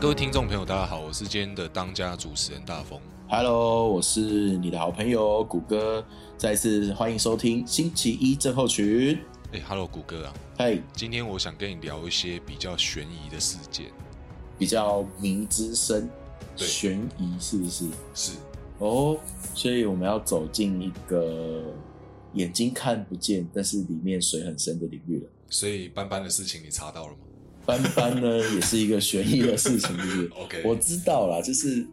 各位听众朋友，大家好，我是今天的当家主持人大风。Hello，我是你的好朋友谷歌，再次欢迎收听星期一症候群。哎，Hello，谷歌啊，嘿，今天我想跟你聊一些比较悬疑的事件。比较明之深，对悬疑是不是？是，哦，所以我们要走进一个眼睛看不见，但是里面水很深的领域了。所以斑斑的事情你查到了吗？斑斑呢，也是一个悬疑的事情，就是 OK 我知道啦，就是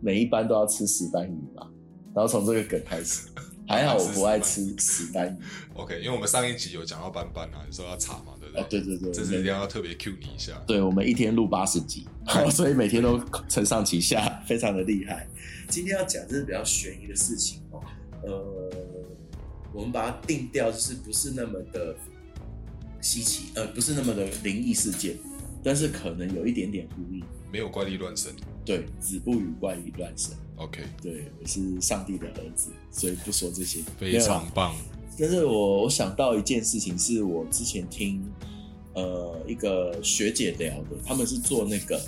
每一班都要吃石斑鱼嘛，然后从这个梗开始。还好我不爱吃石斑鱼。OK，因为我们上一集有讲到斑斑啊，你说要查嘛，对不对？哦，对对对，这是一定要特别 Q 你一下。对，我们一天录八十集，所以每天都承上启下，非常的厉害。今天要讲这是比较悬疑的事情哦，呃，我们把它定调就是不是那么的稀奇，呃，不是那么的灵异事件，但是可能有一点点呼应。没有怪力乱神。对，子不语怪力乱神。OK，对，我是上帝的儿子，所以不说这些。非常棒。但是我我想到一件事情，是我之前听呃一个学姐聊的，他们是做那个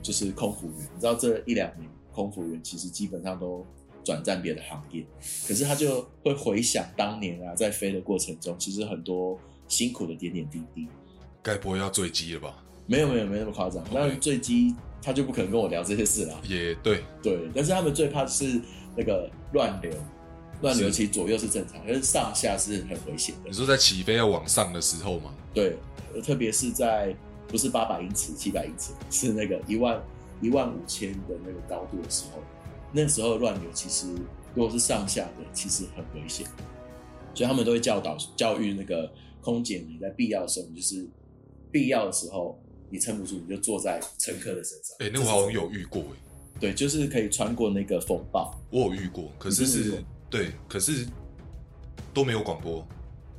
就是空服员，你知道这一两年空服员其实基本上都转战别的行业，可是他就会回想当年啊在飞的过程中，其实很多辛苦的点点滴滴。该不会要坠机了吧？没有没有没那么夸张，那坠机他就不可能跟我聊这些事啦。也对，对，但是他们最怕就是那个乱流，乱流其实左右是正常，但是上下是很危险的你。说在起飞要往上的时候吗，对，呃特别是在不是八百英尺、七百英尺，是那个一万一万五千的那个高度的时候，那时候乱流其实如果是上下的，其实很危险，所以他们都会教导教育那个空姐，你在必要的时候，你就是必要的时候你撑不住，你就坐在乘客的身上。哎，那我好像有遇过哎，对，就是可以穿过那个风暴。我有遇过，可是是对，可是都没有广播，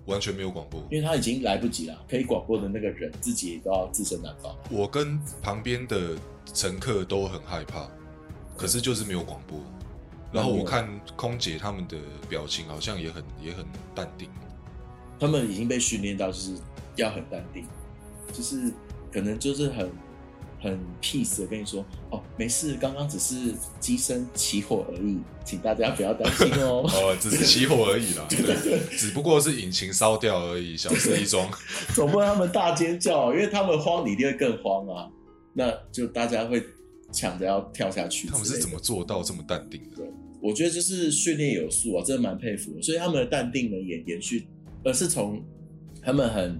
完全没有广播。因为他已经来不及了，可以广播的那个人自己也都要自身难保。我跟旁边的乘客都很害怕，可是就是没有广播。然后我看空姐他们的表情好像也很也很淡定，他们已经被训练到就是要很淡定，就是可能就是很很 peace 的跟你说，哦，没事，刚刚只是机身起火而已，请大家不要担心哦。哦，只是起火而已啦，对，只不过是引擎烧掉而已，小事一桩。总不能他们大尖叫，因为他们慌，你一定会更慌啊。那就大家会抢着要跳下去。他们是怎么？做到这么淡定的？我觉得就是训练有素啊，真的蛮佩服的。所以他们的淡定呢，也延续，而是从他们很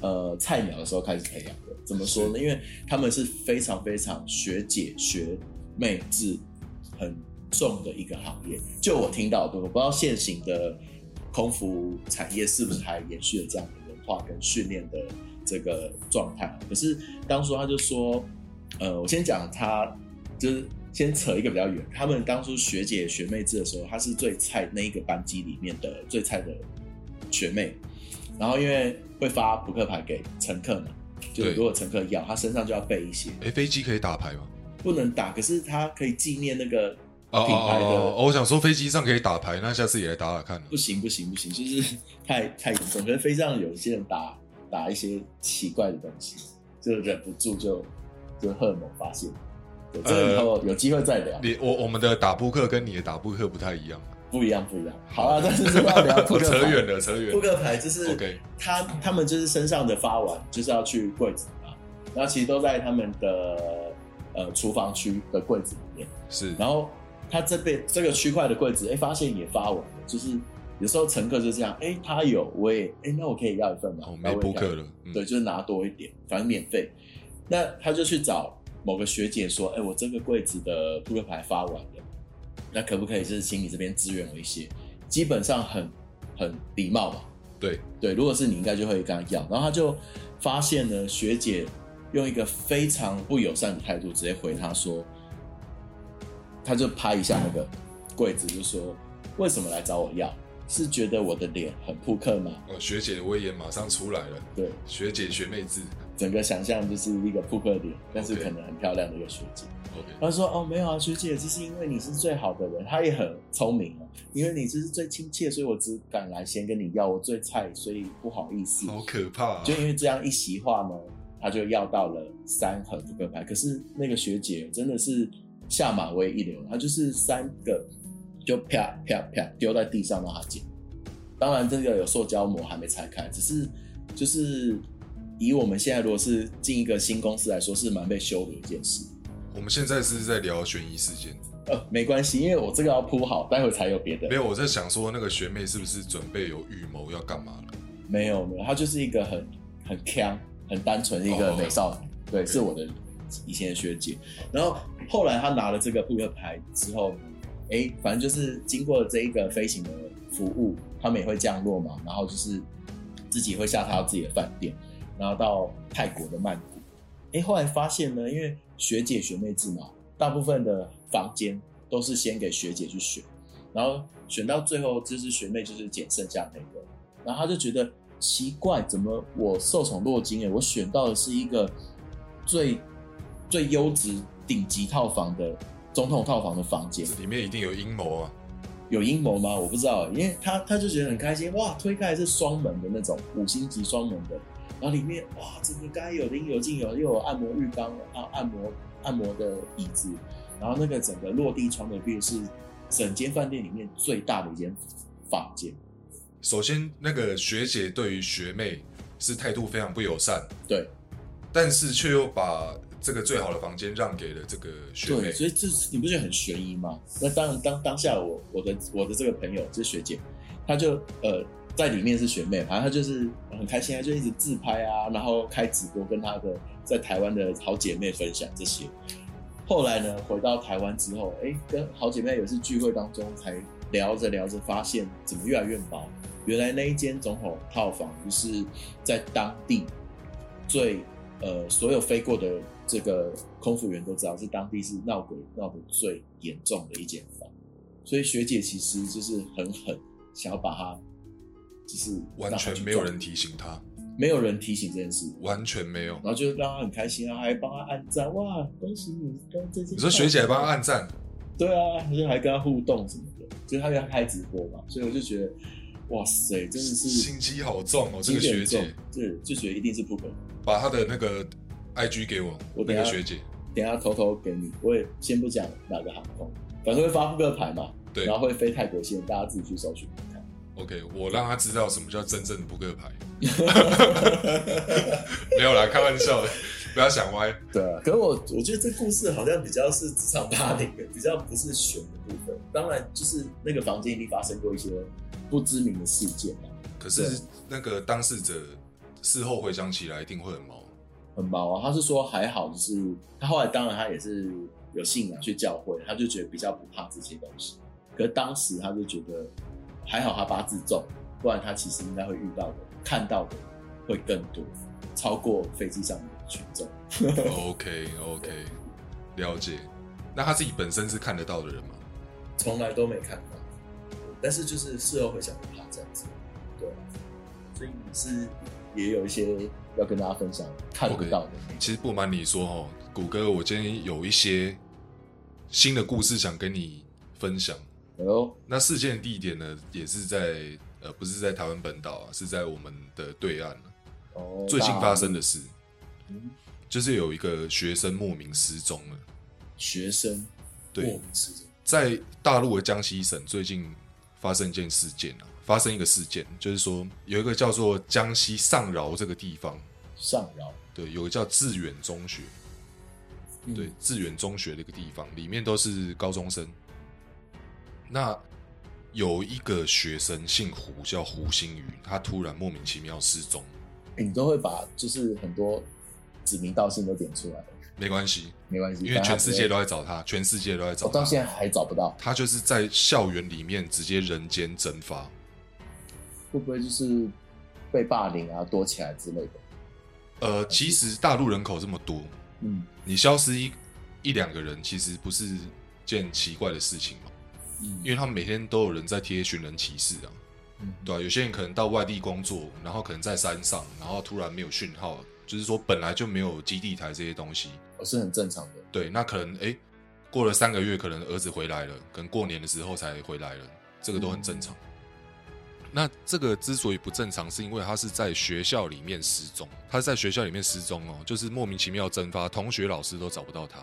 呃菜鸟的时候开始培养的。怎么说呢？因为他们是非常非常学姐学妹制很重的一个行业。就我听到的，我不知道现行的空服产业是不是还延续了这样的文化跟训练的这个状态。可是当初他就说，呃，我先讲他就是先扯一个比较远，他们当初学姐学妹制的时候，他是最菜那一个班级里面的最菜的学妹，然后因为会发扑克牌给乘客嘛，就是如果乘客要，他身上就要备一些，哎，飞机可以打牌吗？不能打，可是他可以纪念那个哦品牌的。我想说飞机上可以打牌，那下次也来打打看。不行不行不行，就是 太太严重。可是飞机上有一些人打打一些奇怪的东西，就忍不住就就荷尔蒙发现。对，这个以后有机会再聊，你我我们的打扑克跟你的打扑克不太一样，不一样不一样。好啊，但是是要聊扑克牌 扯远了，扯远了。扑克牌就是他他们就是身上的发完就是要去柜子嘛，然后其实都在他们的呃厨房区的柜子里面。是，然后他这边这个区块的柜子，哎，发现也发完了，就是有时候乘客就这样，哎，他有我也，哎，那我可以要一份吗？没扑克了。嗯对，就是拿多一点，反正免费。那他就去找某个学姐说：“哎、我这个柜子的扑克牌发完了，那可不可以就是请你这边支援我一些？”基本上很很礼貌嘛，对，对，如果是你，应该就会跟他要。然后他就发现呢，学姐用一个非常不友善的态度直接回他说，他就拍一下那个柜子，就说：“为什么来找我要？是觉得我的脸很扑克吗哦，学姐的威严马上出来了，？”对，学姐学妹制。整个想象就是一个扑克脸，但是可能很漂亮的一个学姐。OK，他说：“哦，没有啊，学姐，这是因为你是最好的人。”他也很聪明啊，因为你这是最亲切，所以我只敢来先跟你要。我最菜，所以不好意思。好可怕、啊！就因为这样一席话呢，他就要到了三盒扑克牌。可是那个学姐真的是下马威一流，她就是三个就啪啪啪丢在地上让他捡。当然，这个有塑胶膜还没拆开，只是就是以我们现在如果是进一个新公司来说，是蛮被羞辱一件事。我们现在是在聊悬疑事件，呃，没关系，因为我这个要铺好，待会才有别的。没有，我在想说那个学妹是不是准备有预谋要干嘛了？没有没有，她就是一个很很很单纯的一个美少女。对，是我的以前的学姐。然后后来她拿了这个扑克牌之后，哎，反正就是经过这一个飞行的服务，他们也会降落嘛，然后就是自己会下榻到自己的饭店，然后到泰国的曼谷。哎，后来发现呢，因为学姐学妹制嘛，大部分的房间都是先给学姐去选，然后选到最后就是学妹就是捡剩下那个，然后他就觉得奇怪，怎么我受宠若惊哎，我选到的是一个最最优质顶级套房的总统套房的房间，里面一定有阴谋啊！有阴谋吗？我不知道，因为他他就觉得很开心哇，推开是双门的那种五星级双门的。然后里面哇，整个该有的应有尽有，又有按摩浴缸啊，按摩按摩的椅子，然后那个整个落地窗的壁是整间饭店里面最大的一间房间。首先，那个学姐对于学妹是态度非常不友善，对，但是却又把这个最好的房间让给了这个学妹，所以这你不觉得很悬疑吗？那当然，当当下我我的我的这个朋友就是学姐，她就呃。在里面是学妹，反正她就是很开心，她就一直自拍啊，然后开直播跟她的在台湾的好姐妹分享这些。后来呢，回到台湾之后，哎，跟好姐妹有一次聚会当中，才聊着聊着，发现怎么越来越薄。原来那一间总统套房，就是在当地最呃所有飞过的这个空服员都知道，是当地是闹鬼闹得最严重的一间房。所以学姐其实就是很狠，想要把它。就是完全没有人提醒他，没有人提醒这件事，完全没有。然后就让他很开心啊，还帮他按赞，哇，恭喜你跟这些。你说学姐还帮他按赞？对啊，就还跟他互动什么的，就是他要开直播嘛，所以我就觉得，哇塞，真的是心机好重哦，这个学姐，对，就觉得一定是不可能。把他的那个 IG 给我，我那个学姐，等下偷偷给你，我也先不讲哪个航空，反正会发扑克牌嘛，对，然后会飞泰国线，大家自己去搜寻。OK，我让他知道什么叫真正的扑克牌。没有啦，开玩笑的，不要想歪。对啊，可是我我觉得这故事好像比较是职场霸凌，比较不是选的部分。当然，就是那个房间一定发生过一些不知名的事件嘛。可是那个当事者事后回想起来，一定会很毛，很毛啊。他是说还好，就是他后来当然他也是有信仰去教会，他就觉得比较不怕这些东西。可是当时他就觉得。还好他八字重，不然他其实应该会遇到的、看到的会更多，超过飞机上的群众。OK OK，了解。那他自己本身是看得到的人吗？从来都没看到，但是就是事后会想怕这样子。对，所以你是也有一些要跟大家分享看不到的。其实不瞒你说哦，谷歌，我今天有一些新的故事想跟你分享。哦，那事件地点呢，也是在呃，不是在台湾本岛啊，是在我们的对岸哦，最近发生的事，就是有一个学生莫名失踪了。学生对莫名失踪，在大陆的江西省最近发生一件事件啊，发生一个事件，就是说有一个叫做江西上饶这个地方，上饶。对，有个叫致远中学，对，致远中学的一个地方，里面都是高中生。那有一个学生姓胡，叫胡星宇，他突然莫名其妙失踪。你都会把就是很多指名道姓都点出来，没关系，没关系，因为全世界都在找他，全世界都在找他，到现在还找不到。他就是在校园里面直接人间蒸发，会不会就是被霸凌啊、躲起来之类的？呃，其实大陆人口这么多，嗯，你消失一一两个人，其实不是件奇怪的事情嘛。嗯因为他们每天都有人在贴寻人启事啊，对吧？有些人可能到外地工作，然后可能在山上，然后突然没有讯号，就是说本来就没有基地台这些东西，是很正常的。对，那可能哎，过了三个月，可能儿子回来了，可能过年的时候才回来了，这个都很正常。那这个之所以不正常，是因为他是在学校里面失踪，他是在学校里面失踪哦，就是莫名其妙蒸发，同学、老师都找不到他，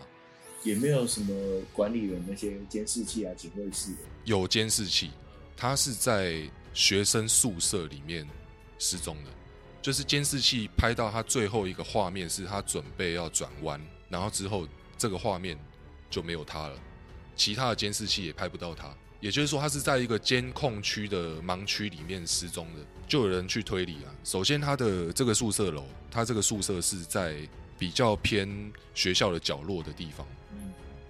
也没有什么管理员那些监视器啊、警卫室的。有监视器，他是在学生宿舍里面失踪的，就是监视器拍到他最后一个画面是他准备要转弯，然后之后这个画面就没有他了，其他的监视器也拍不到他。也就是说，他是在一个监控区的盲区里面失踪的，就有人去推理啊。首先，他的这个宿舍楼，他这个宿舍是在比较偏学校的角落的地方，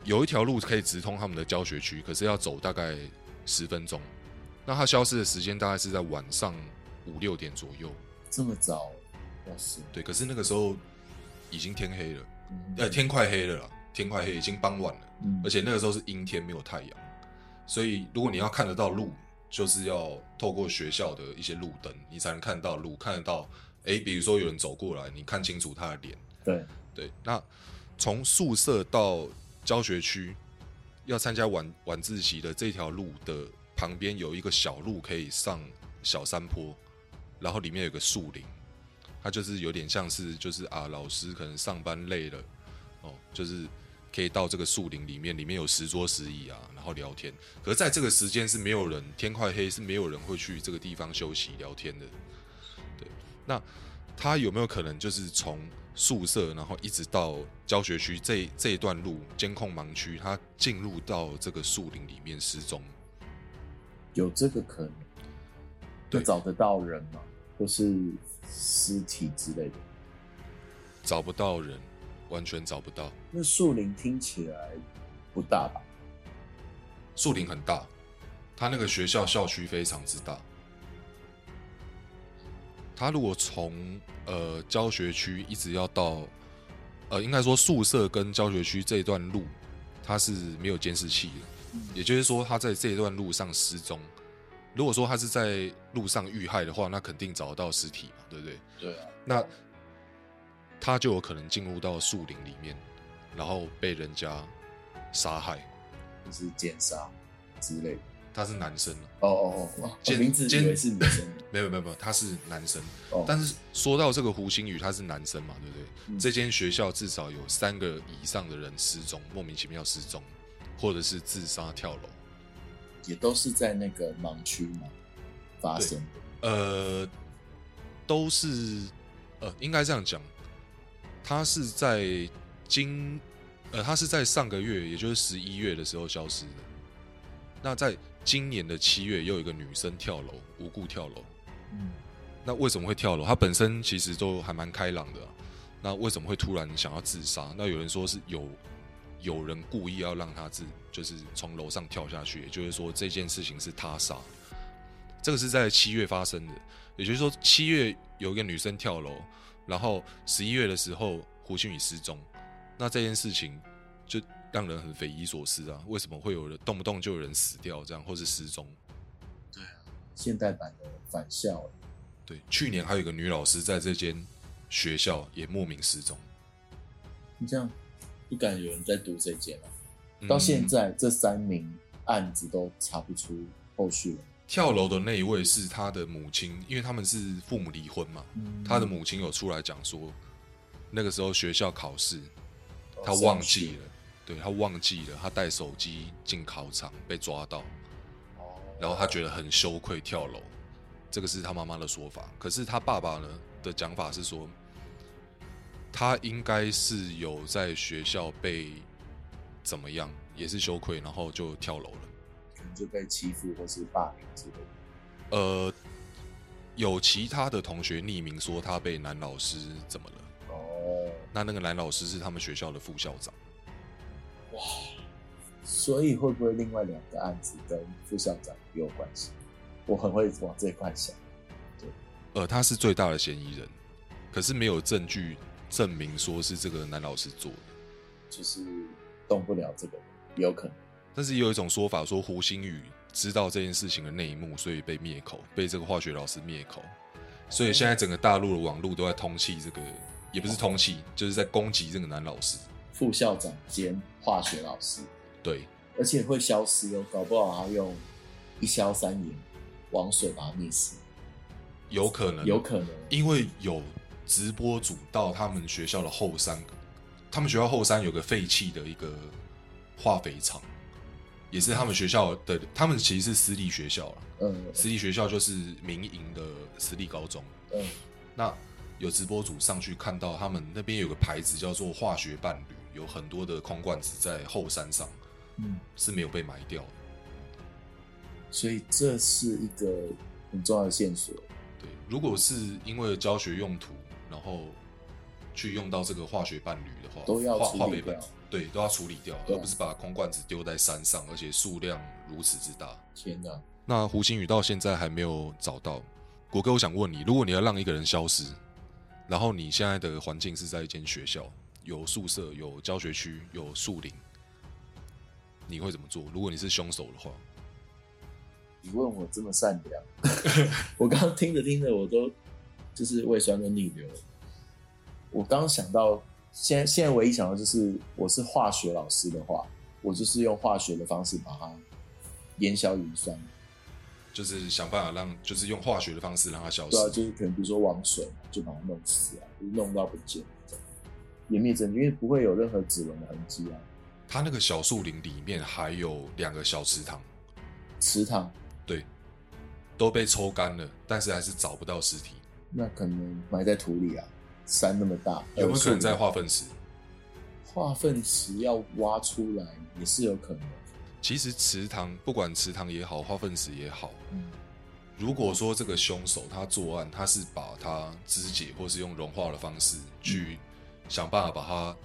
有一条路可以直通他们的教学区，可是要走大概十分钟。那他消失的时间大概是在晚上五六点左右，这么早？哇塞！对，可是那个时候已经天黑了，呃，天快黑了啦，天快黑，已经傍晚了，而且那个时候是阴天，没有太阳。所以，如果你要看得到路，就是要透过学校的一些路灯，你才能看到路，看得到。哎，比如说有人走过来，你看清楚他的脸。对对。那从宿舍到教学区，要参加晚晚自习的这条路的旁边有一个小路可以上小山坡，然后里面有个树林，它就是有点像是就是啊，老师可能上班累了，哦，就是。可以到这个树林里面，里面有十桌十椅啊，然后聊天。可是在这个时间是没有人，天快黑是没有人会去这个地方休息聊天的。对，那他有没有可能就是从宿舍，然后一直到教学区这这一段路监控盲区，他进入到这个树林里面失踪？有这个可能？对，找得到人吗？或是尸体之类的？找不到人。完全找不到。那树林听起来不大吧？树林很大，他那个学校校区非常之大。他如果从呃教学区一直要到呃，应该说宿舍跟教学区这一段路，他是没有监视器的。也就是说，他在这一段路上失踪。如果说他是在路上遇害的话，那肯定找得到尸体嘛，对不对？对啊。那他就有可能进入到树林里面，然后被人家杀害，就是奸杀之类的。他是男生哦哦哦，名字以为是女生。没有没有没有，他是男生。但是说到这个胡星宇，他是男生嘛，对不对？这间学校至少有三个以上的人失踪，莫名其妙失踪，或者是自杀跳楼，也都是在那个盲区嘛发生的。呃，都是呃，应该这样讲。他是在今，呃，他是在上个月，也就是十一月的时候消失的。那在今年的七月，又有一个女生跳楼，无故跳楼。嗯，那为什么会跳楼？她本身其实都还蛮开朗的。那为什么会突然想要自杀？那有人说是有有人故意要让她自，就是从楼上跳下去。也就是说，这件事情是他杀。这个是在七月发生的。也就是说，七月有一个女生跳楼。然后十一月的时候，胡星宇失踪，那这件事情就让人很匪夷所思啊！为什么会有人动不动就有人死掉这样，或是失踪？对啊，现代版的返校。对，去年还有一个女老师在这间学校也莫名失踪。你这样不敢有人在读这间了？到现在这三名案子都查不出后续了。跳楼的那一位是他的母亲，因为他们是父母离婚嘛。他的母亲有出来讲说，那个时候学校考试，他忘记了，对他忘记了，他带手机进考场被抓到，然后他觉得很羞愧跳楼，这个是他妈妈的说法。可是他爸爸呢的讲法是说，他应该是有在学校被怎么样，也是羞愧，然后就跳楼了。就被欺负或是霸凌之类的。呃，有其他的同学匿名说他被男老师怎么了？哦，那那个男老师是他们学校的副校长。哇，所以会不会另外两个案子跟副校长也有关系？我很会往这一块想。对，呃，他是最大的嫌疑人，可是没有证据证明说是这个男老师做的，就是动不了这个，有可能。但是也有一种说法，说胡星宇知道这件事情的内幕，所以被灭口，被这个化学老师灭口。所以现在整个大陆的网络都在通气这个，也不是通气，就是在攻击这个男老师、副校长兼化学老师。对，而且会消失哦，搞不好他用一消三言，王水把他灭死？有可能，有可能，因为有直播组到他们学校的后山，他们学校后山有个废弃的一个化肥厂，也是他们学校的，他们其实是私立学校了，嗯，私立学校就是民营的私立高中，嗯，那有直播组上去看到他们那边有个牌子叫做化学伴侣，有很多的空罐子在后山上，嗯，是没有被埋掉的，所以这是一个很重要的线索。对，如果是因为教学用途，然后去用到这个化学伴侣的话，都要处理掉。对，都要处理掉，而不是把空罐子丢在山上，而且数量如此之大。天哪！那胡星宇到现在还没有找到。国哥，我想问你，如果你要让一个人消失，然后你现在的环境是在一间学校，有宿舍、有教学区、有树林，你会怎么做？如果你是凶手的话？你问我这么善良，我刚刚听着听着，我都就是胃酸都逆流。我刚刚想到，现在现在唯一想到就是，我是化学老师的话，我就是用化学的方式把它烟消云散，就是想办法让，就是用化学的方式让它消失。对啊，就是可能比如说王水，就把它弄死啊，弄到不见，湮灭证据，因为不会有任何指纹的痕迹啊。它那个小树林里面还有两个小池塘，池塘。对，都被抽干了，但是还是找不到尸体。那可能埋在土里啊，山那么大，有没有可能在化粪池？化粪池要挖出来也是有可能。其实池塘不管池塘也好，化粪池也好，嗯，如果说这个凶手他作案，他是把它肢解，或是用融化的方式去想办法把它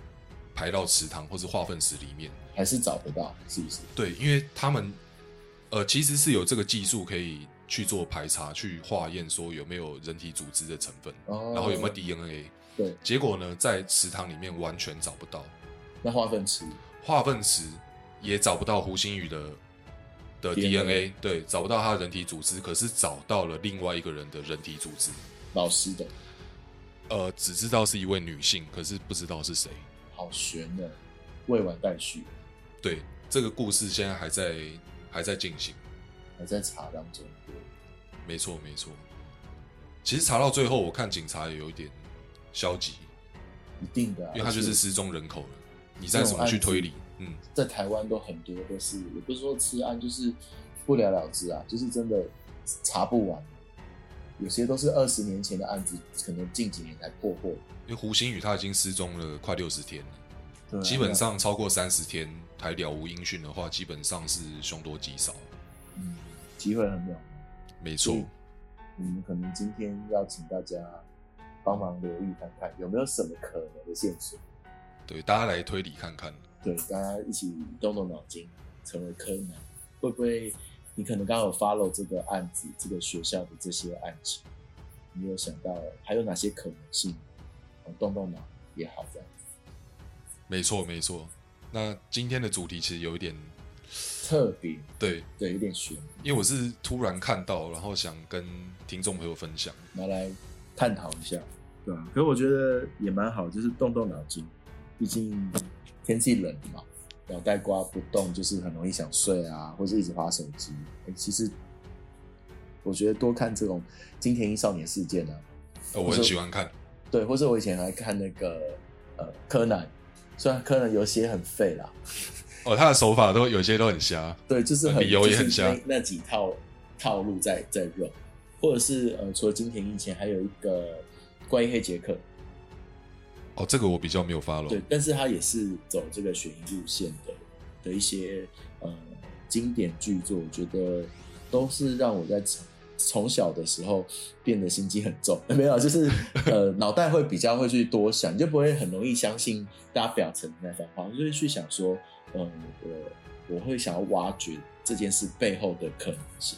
排到池塘或是化粪池里面，还是找不到，是不是？对，因为他们。呃，其实是有这个技术可以去做排查、去化验，说有没有人体组织的成分，然后有没有 DNA。对，结果呢，在池塘里面完全找不到。那化粪池？化粪池也找不到胡星宇的的 DNA，对，找不到他的人体组织，可是找到了另外一个人的人体组织。老师的？呃，只知道是一位女性，可是不知道是谁。好悬的，未完待续。对，这个故事现在还在。还在进行，还在查当中。没错，没错。其实查到最后，我看警察也有一点消极。一定的，因为他就是失踪人口了。你再怎么去推理？嗯，在台湾都很多都是，也不是说吃案，就是不了了之啊，就是真的查不完。有些都是二十年前的案子，可能近几年才破获。因为胡星宇他已经失踪了快六十天了。基本上超过三十天还了无音讯的话，基本上是凶多吉少。嗯，机会很渺茫。没错。我们可能今天要请大家帮忙留意看看，有没有什么可能的线索。对，大家来推理看看。对，大家一起动动脑筋，成为柯南。会不会你可能刚好 follow 这个案子，这个学校的这些案情，你有想到还有哪些可能性？动动脑也好，这样子。没错，没错。那今天的主题其实有一点特别，对对，有点悬。因为我是突然看到，然后想跟听众朋友分享，拿来探讨一下，对吧？可我觉得也蛮好，就是动动脑筋。毕竟天气冷嘛，脑袋瓜不动，就是很容易想睡啊，或者一直划手机。哎，其实我觉得多看这种金田一少年事件呢，我很喜欢看。对，或者我以前还看那个呃柯南。虽然柯南有些很废啦，哦，他的手法都有些都很瞎，对，就是很理由也很瞎，那几套套路在在用，或者是呃，除了金田一前，还有一个关于黑杰克，哦，这个我比较没有发了，对，但是他也是走这个悬疑路线的的一些呃经典剧作，我觉得都是让我在。从小的时候变得心机很重，没有，就是呃脑袋会比较会去多想，你就不会很容易相信大家表层的那番话，就会去想说，嗯，我我会想要挖掘这件事背后的可能性。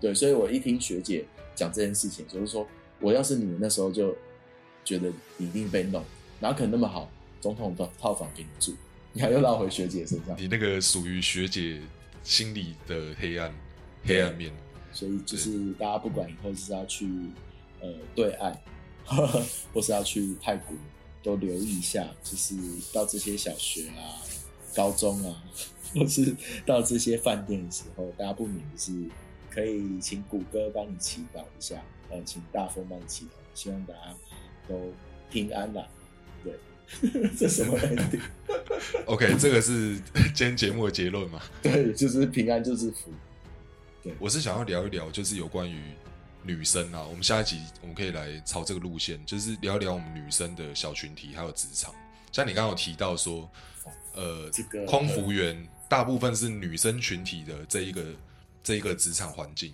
对，所以我一听学姐讲这件事情，就是说我要是你那时候就觉得你一定被弄，哪可能那么好，总统的套房给你住，你还又绕回学姐身上，你那个属于学姐心里的黑暗黑暗面。所以就是大家不管以后是要去呃对岸，或是要去泰国，都留意一下，就是到这些小学啊、高中啊，或是到这些饭店的时候，大家不免是可以请谷歌帮你祈祷一下，呃，请大风帮你祈祷，希望大家都平安啦。对，这什么 ending？OK，这个是 今天节目的结论嘛？对，就是平安就是福。对，我是想要聊一聊，就是有关于女生啊，我们下一集我们可以来朝这个路线，就是聊一聊我们女生的小群体还有职场。像你刚刚有提到说，呃，这个空服员大部分是女生群体的这一个这一个职场环境，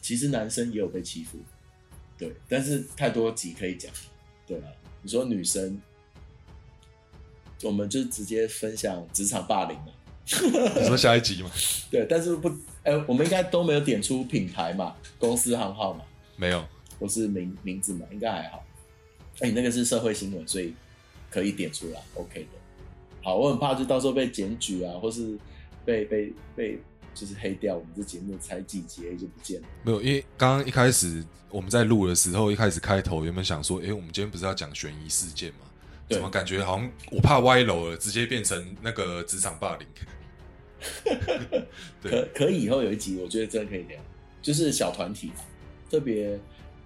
其实男生也有被欺负，对，但是太多集可以讲，对啊，你说女生，我们就直接分享职场霸凌嘛。你说下一集嘛？对，但是不，哎，我们应该都没有点出品牌嘛，公司行号嘛，没有，或是名名字嘛，应该还好。哎，你那个是社会新闻，所以可以点出来，OK 的。好，我很怕就到时候被检举啊，或是被被被就是黑掉，我们这节目才几集就不见了。没有，因为刚刚一开始我们在录的时候，一开始开头原本想说，哎，我们今天不是要讲悬疑事件吗？怎么感觉好像我怕歪楼了，直接变成那个职场霸凌？可可以以后有一集，我觉得真的可以聊，就是小团体，特别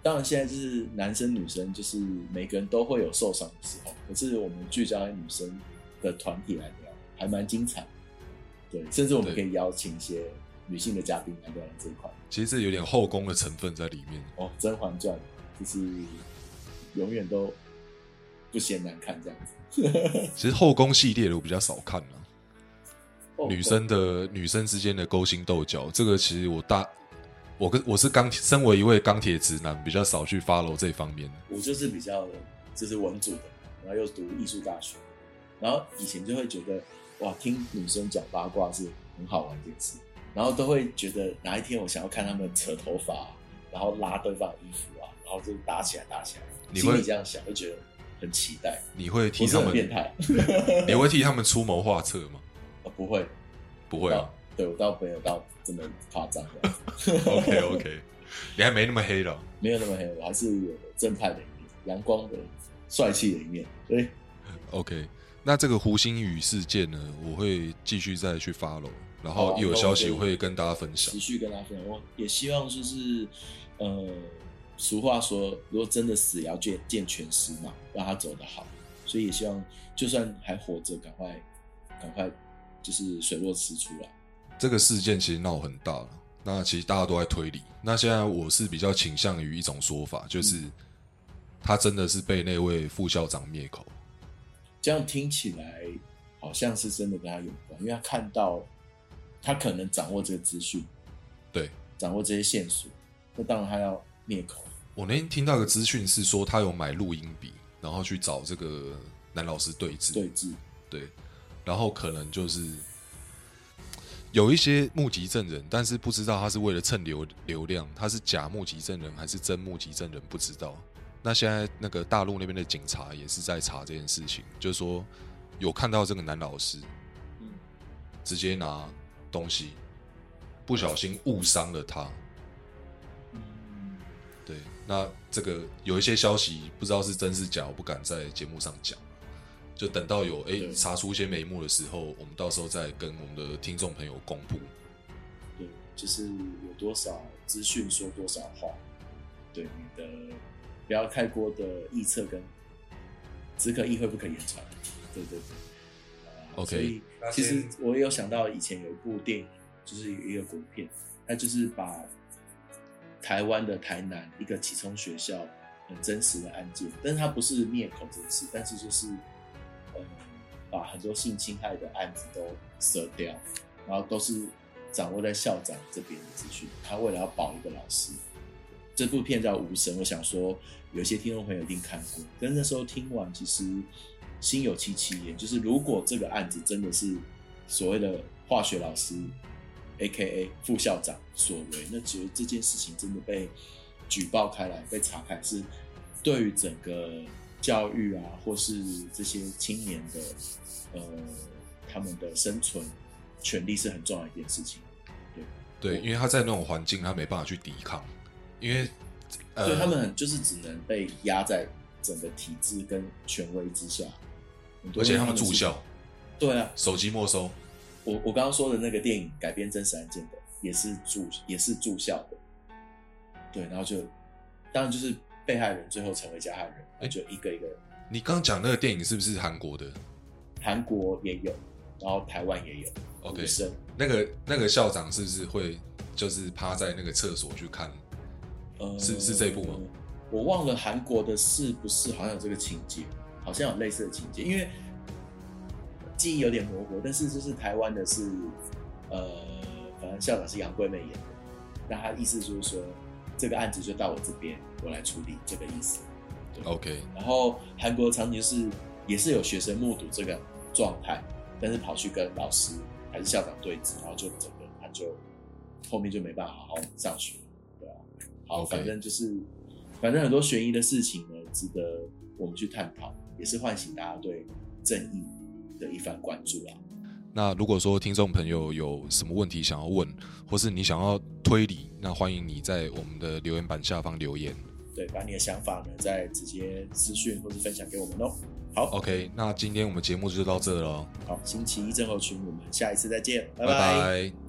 当然现在就是男生女生，就是每个人都会有受伤的时候，可是我们聚焦在女生的团体来聊，还蛮精彩。对，甚至我们可以邀请一些女性的嘉宾来聊这一块。其实这有点后宫的成分在里面哦，《甄嬛传》就是永远都不嫌难看这样子。其实后宫系列的我比较少看了。女生的女生之间的勾心斗角，这个其实我大我跟我是钢，身为一位钢铁直男，比较少去 follow 这方面。我就是比较就是文组的，然后又读艺术大学，然后以前就会觉得哇，听女生讲八卦是很好玩一件事，然后都会觉得哪一天我想要看他们扯头发，然后拉对方衣服啊，然后就打起来打起来，你会这样想，就觉得很期待。你会替他们变态？你会替他们出谋划策吗？不会，不会啊！对我倒没有到这么夸张。OK OK，你还没那么黑了，没有那么黑，我还是有正派的一面，阳光的、帅气的一面。对，OK，那这个胡星宇事件呢，我会继续再去 follow，然后一有消息我会跟大家分享，持续跟大家分享。我也希望就是，呃，俗话说，如果真的死，也要见见全尸嘛，让他走得好。所以也希望，就算还活着，赶快，赶快。就是水落石出了。这个事件其实闹很大了，那其实大家都在推理。那现在我是比较倾向于一种说法，就是他真的是被那位副校长灭口。这样听起来好像是真的跟他有关，因为他看到他可能掌握这个资讯，对，掌握这些线索，那当然他要灭口。我那天听到个资讯是说，他有买录音笔，然后去找这个男老师对峙，对峙，对。然后可能就是有一些目击证人，但是不知道他是为了蹭流流量，他是假目击证人还是真目击证人，不知道。那现在那个大陆那边的警察也是在查这件事情，就是说有看到这个男老师，直接拿东西不小心误伤了他。对，那这个有一些消息不知道是真是假，我不敢在节目上讲。就等到有哎查出一些眉目的时候，我们到时候再跟我们的听众朋友公布。对，就是有多少资讯说多少话。对你的不要太过的臆测跟只可意会不可言传。对对对。OK。所以其实我也有想到以前有一部电影，就是一个国片，它就是把台湾的台南一个启聪学校很真实的案件，但是它不是灭口这事，但是就是。把很多性侵害的案子都舍掉，然后都是掌握在校长这边的资讯。他为了要保一个老师，这部片叫《无声》，我想说有些听众朋友一定看过。但那时候听完，其实心有戚戚焉。就是如果这个案子真的是所谓的化学老师 （A.K.A. 副校长）所为，那其实这件事情真的被举报开来、被查开，是对于整个。教育啊，或是这些青年的，呃，他们的生存权利是很重要一件事情。对。对，因为他在那种环境，他没办法去抵抗，因为对他们很就是只能被压在整个体制跟权威之下，而且他们住校，对啊，手机没收。我我刚刚说的那个电影改编真实案件的，也是住也是住校的，对，然后就当然就是被害人最后成为加害人，那就一个一个。你刚刚讲那个电影是不是韩国的？韩国也有，然后台湾也有。OK，那个那个校长是不是会就是趴在那个厕所去看？呃，是是这一部吗？我忘了韩国的是不是好像有这个情节，好像有类似的情节，因为记忆有点模糊。但是就是台湾的是，呃，反正校长是杨贵妹演的，那他意思就是说这个案子就到我这边，我来处理这个意思。OK。然后韩国的场景是也是有学生目睹这个状态，但是跑去跟老师还是校长对峙，然后就整个他就后面就没办法好好上学，对啊。好，反正就是。反正很多悬疑的事情呢，值得我们去探讨，也是唤醒大家对正义的一番关注啊。那如果说听众朋友有什么问题想要问，或是你想要推理，那欢迎你在我们的留言板下方留言。对，把你的想法呢，再直接私讯或是分享给我们哦。好，OK，那今天我们节目就到这了。好，星期一正后群，我们下一次再见，拜拜。